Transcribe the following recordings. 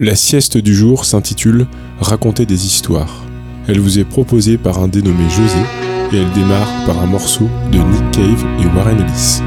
La sieste du jour s'intitule Raconter des histoires. Elle vous est proposée par un dénommé José et elle démarre par un morceau de Nick Cave et Warren Ellis.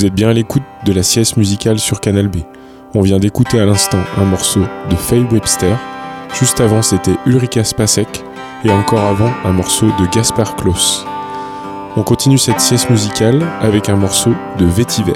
Vous êtes bien à l'écoute de la sieste musicale sur Canal B. On vient d'écouter à l'instant un morceau de Faye Webster. Juste avant, c'était Ulrika Spasek. Et encore avant, un morceau de Gaspard Klaus. On continue cette sieste musicale avec un morceau de Vétiver.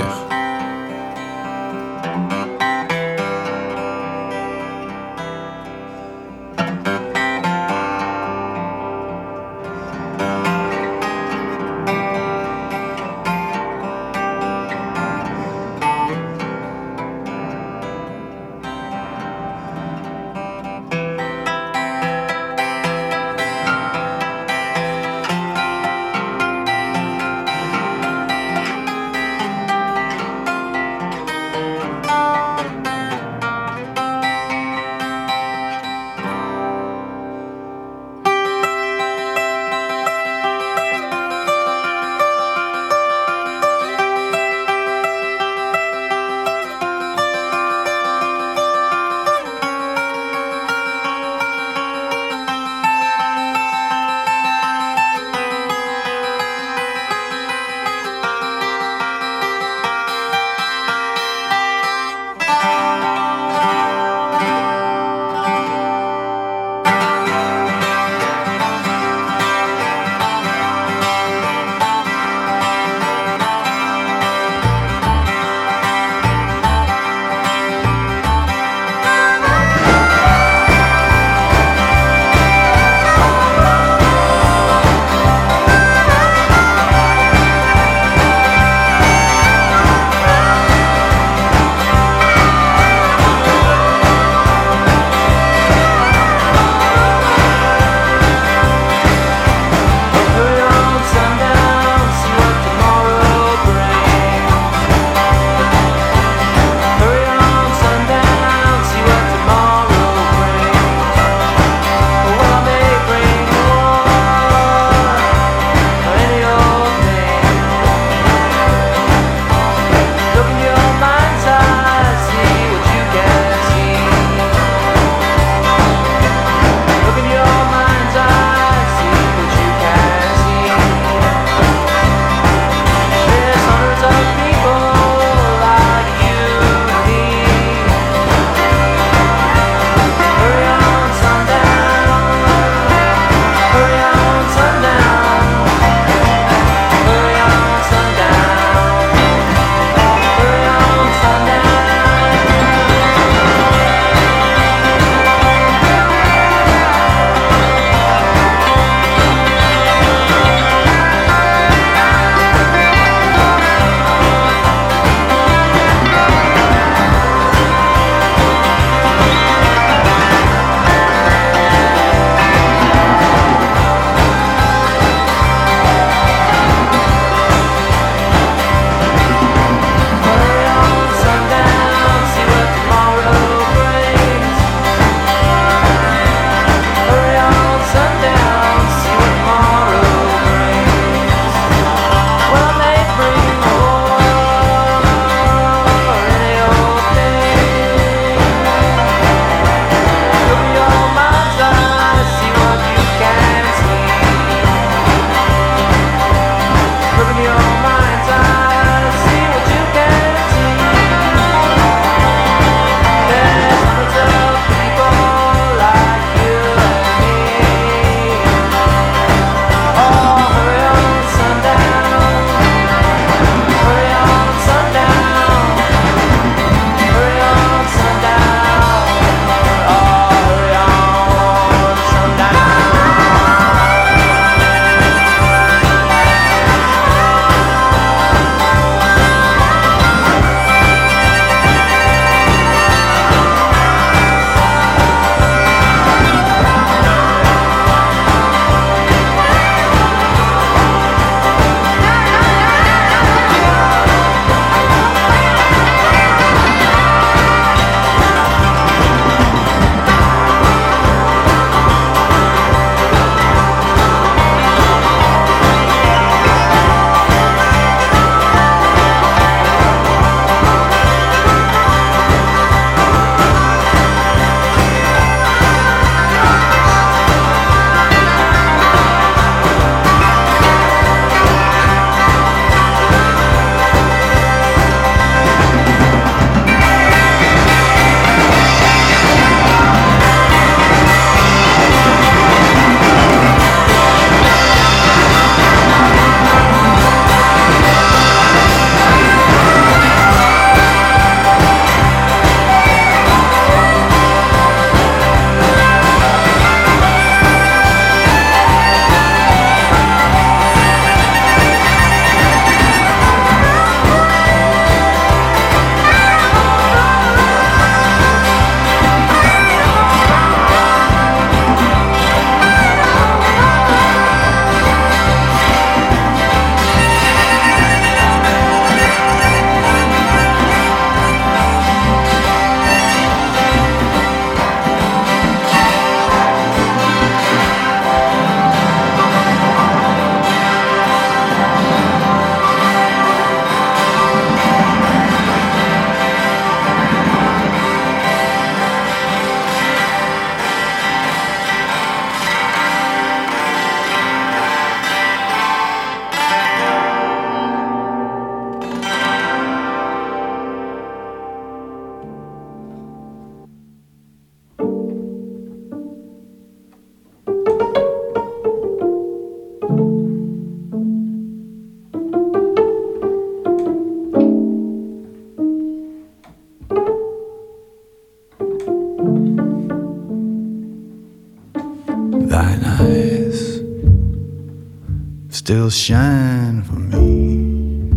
Still shine for me,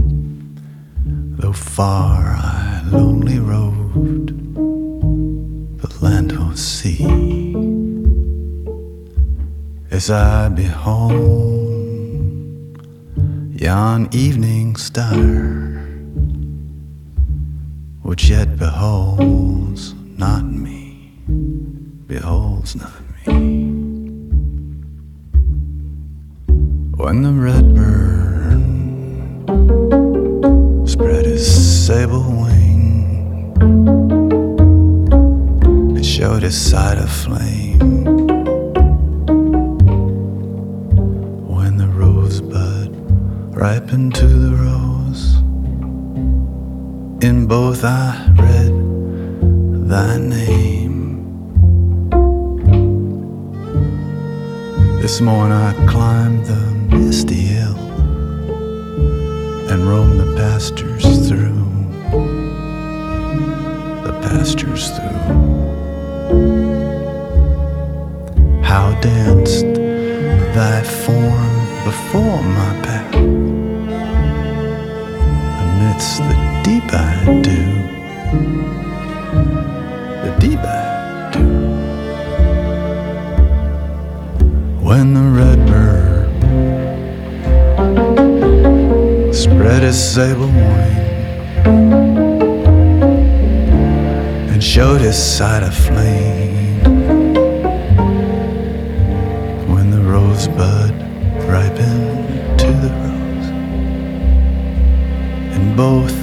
though far I lonely roved the land or sea. As I behold yon evening star, which yet beholds not me, beholds not When the red bird spread his sable wing and showed his side of flame. When the rosebud ripened to the rose, in both I read thy name. This morn I climbed the misty hill and roam the pastures through, the pastures through. How danced thy form before my path amidst the deep I do, sable wing and showed his side of flame. When the rosebud ripened to the rose, and both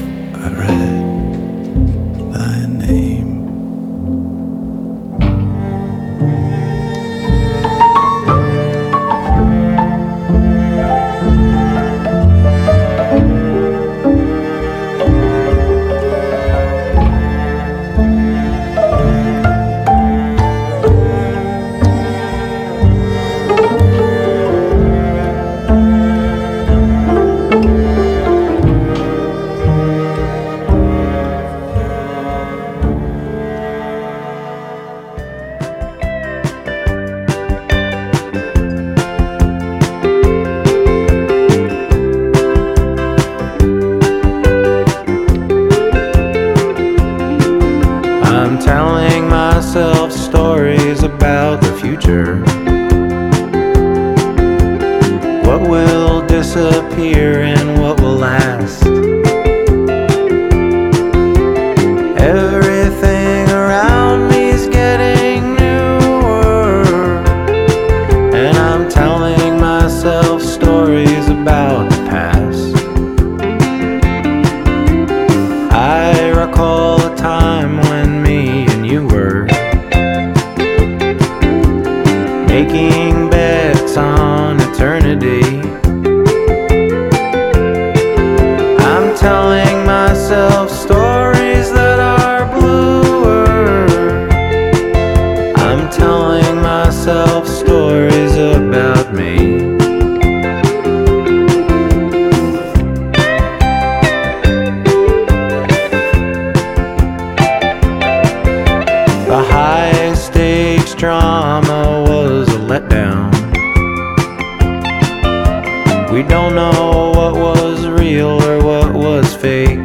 We don't know what was real or what was fake.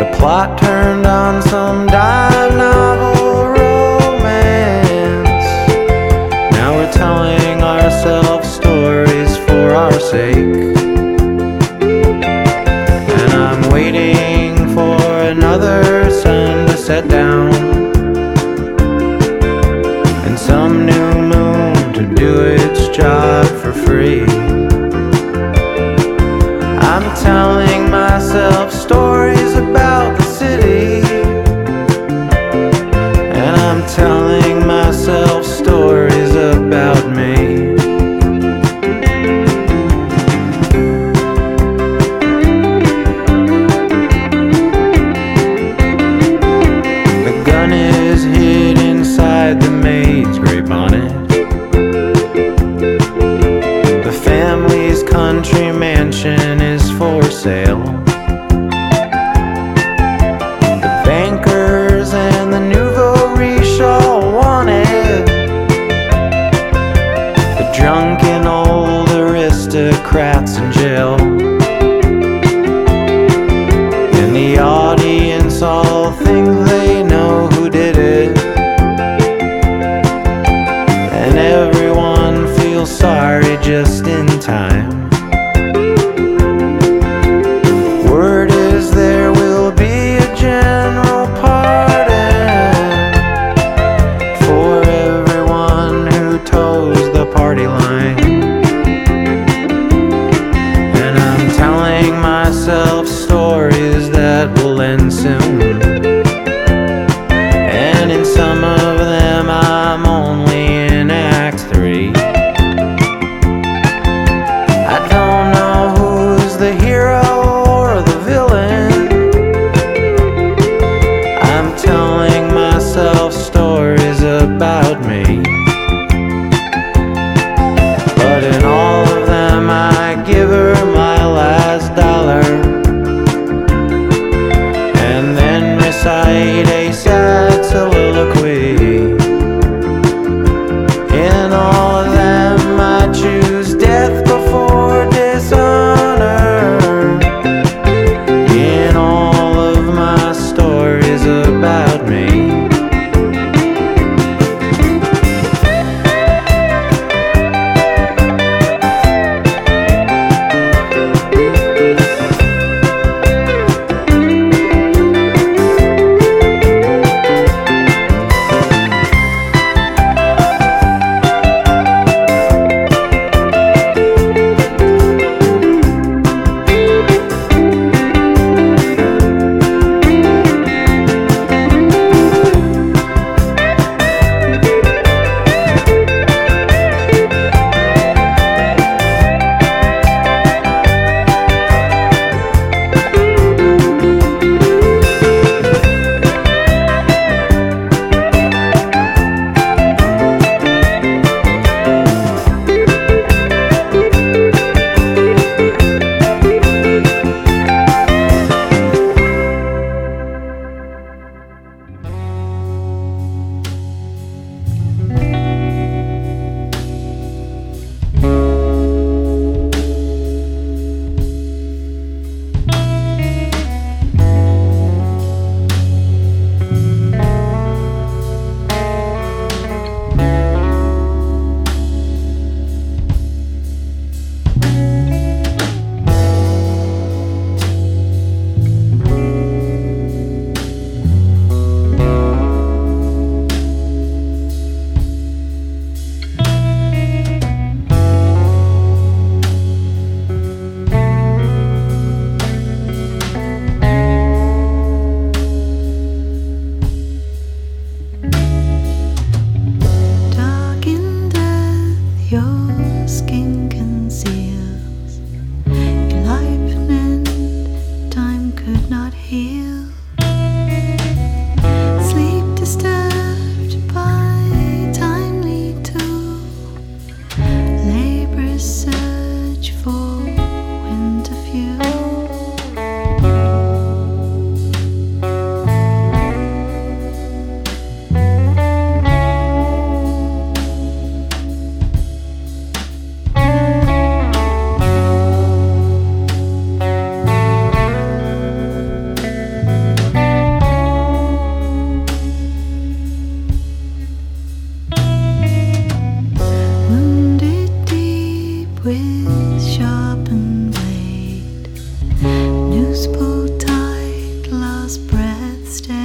The plot turned on some dime novel romance. Now we're telling ourselves stories for our sake. For free. I'm telling myself stories that will end soon. stay.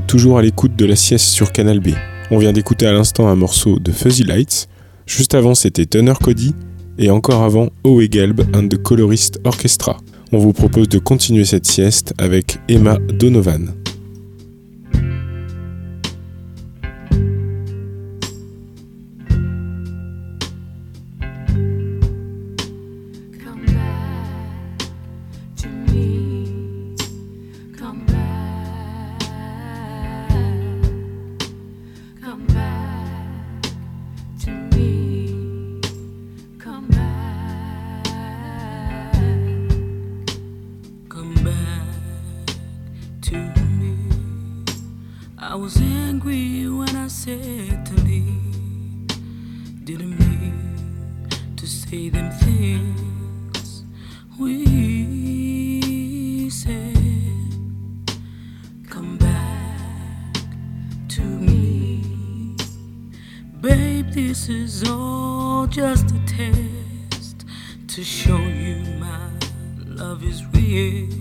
Toujours à l'écoute de la sieste sur Canal B. On vient d'écouter à l'instant un morceau de Fuzzy Lights. Juste avant, c'était Tunner Cody. Et encore avant, Owe Gelb and the Colorist Orchestra. On vous propose de continuer cette sieste avec Emma Donovan. to me. I was angry when I said to leave. Didn't mean to say them things we said. Come back to me, babe. This is all just a test to show you my love is real.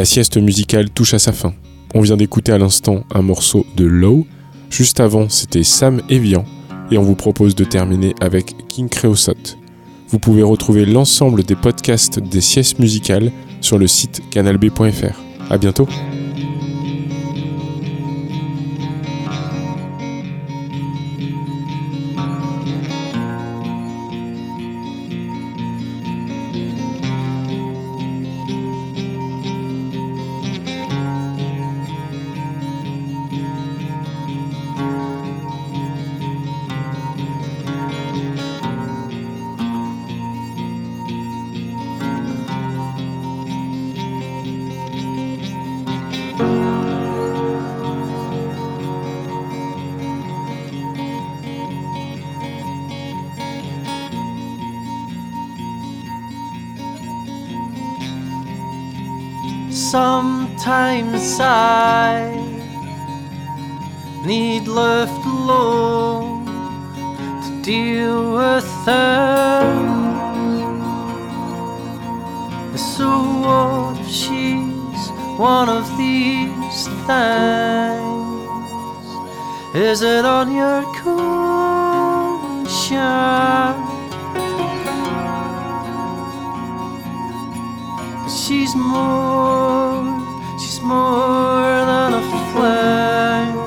La sieste musicale touche à sa fin. On vient d'écouter à l'instant un morceau de Low. Juste avant, c'était Sam Evian. Et on vous propose de terminer avec King Creosote. Vous pouvez retrouver l'ensemble des podcasts des siestes musicales sur le site canalb.fr. A bientôt! Sometimes I need left alone to deal with things. So what she's one of these things? Is it on your conscience? She's more, more than a flame.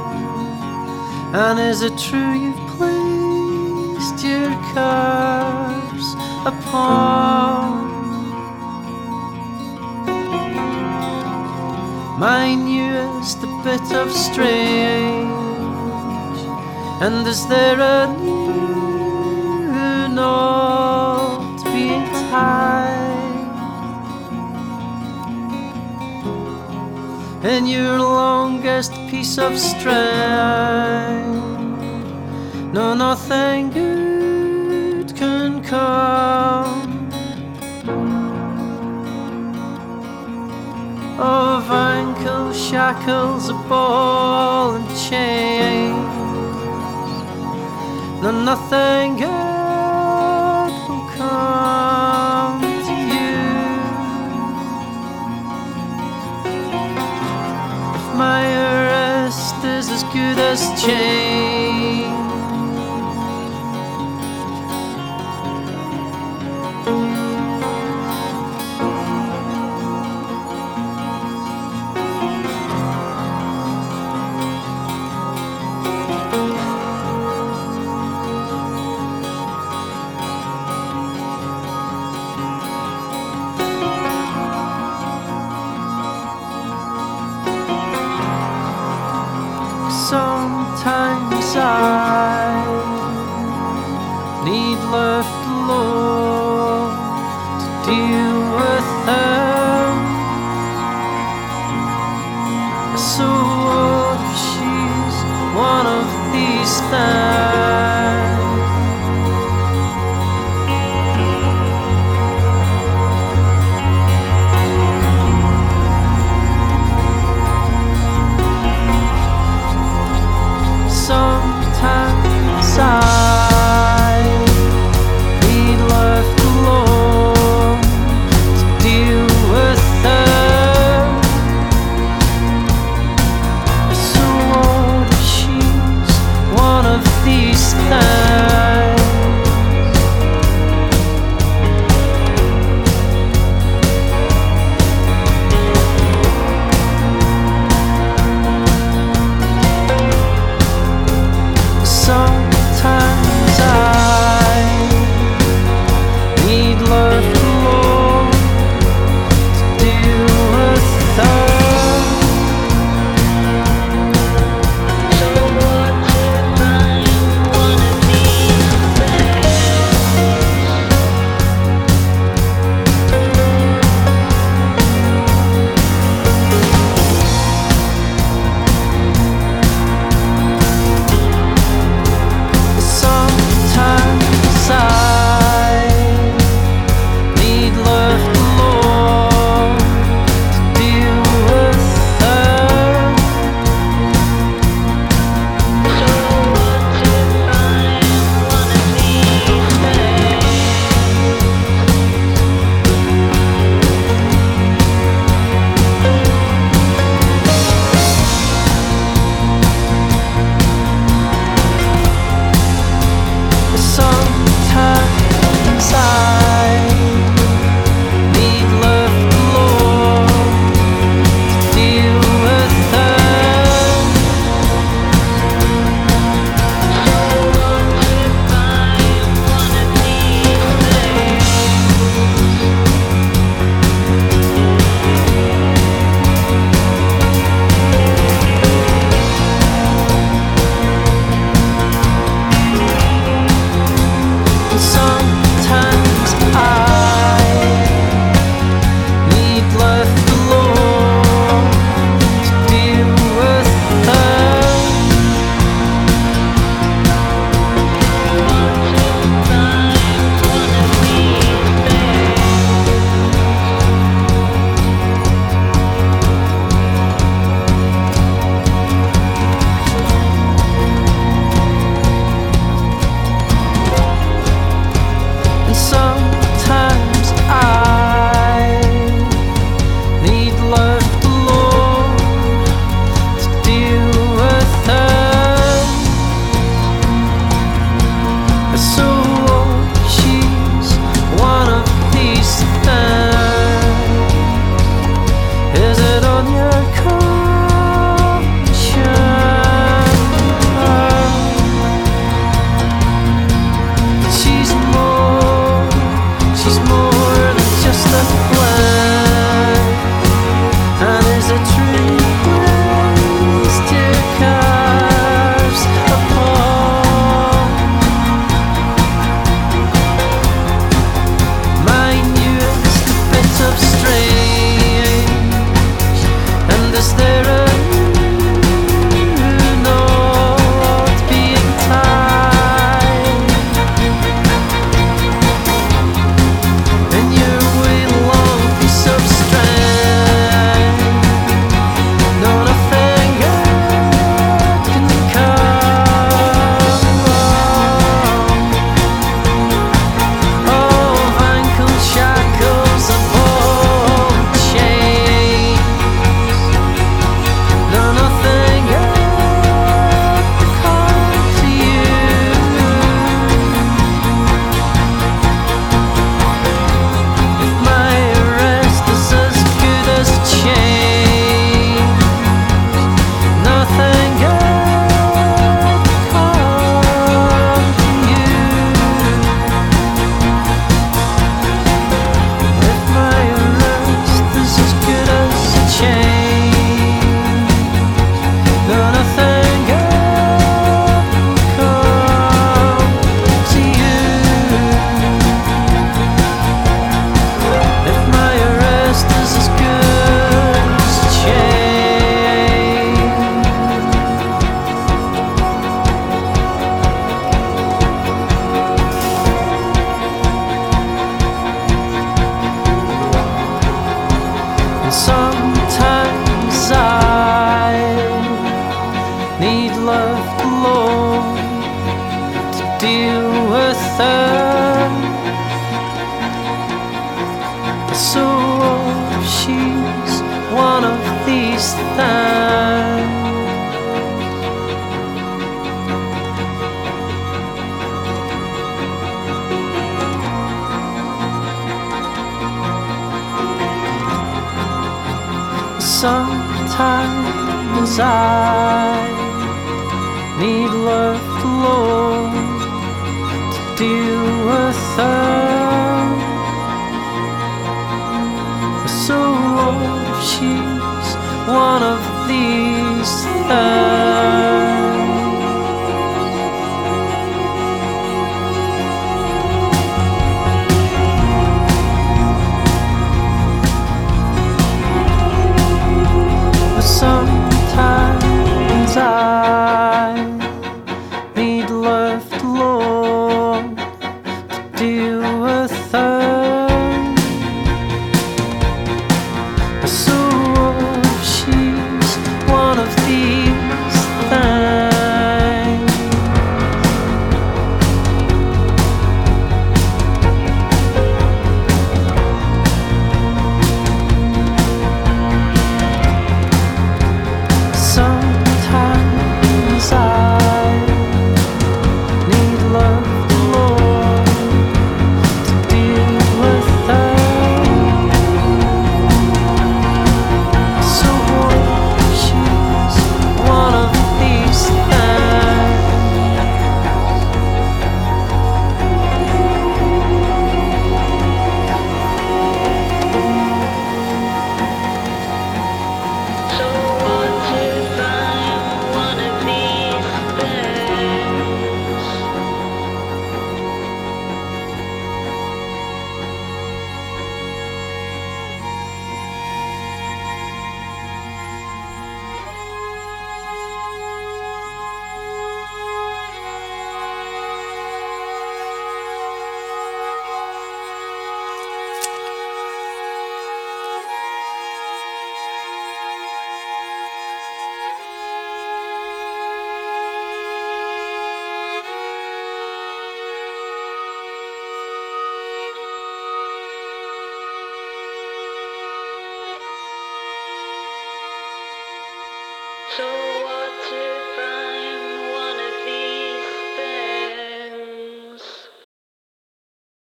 And is it true you've placed your curse upon my newest bit of strange? And is there a in your longest piece of string. No, nothing good can come of ankle shackles, a ball and chain. No, nothing good is as good as change.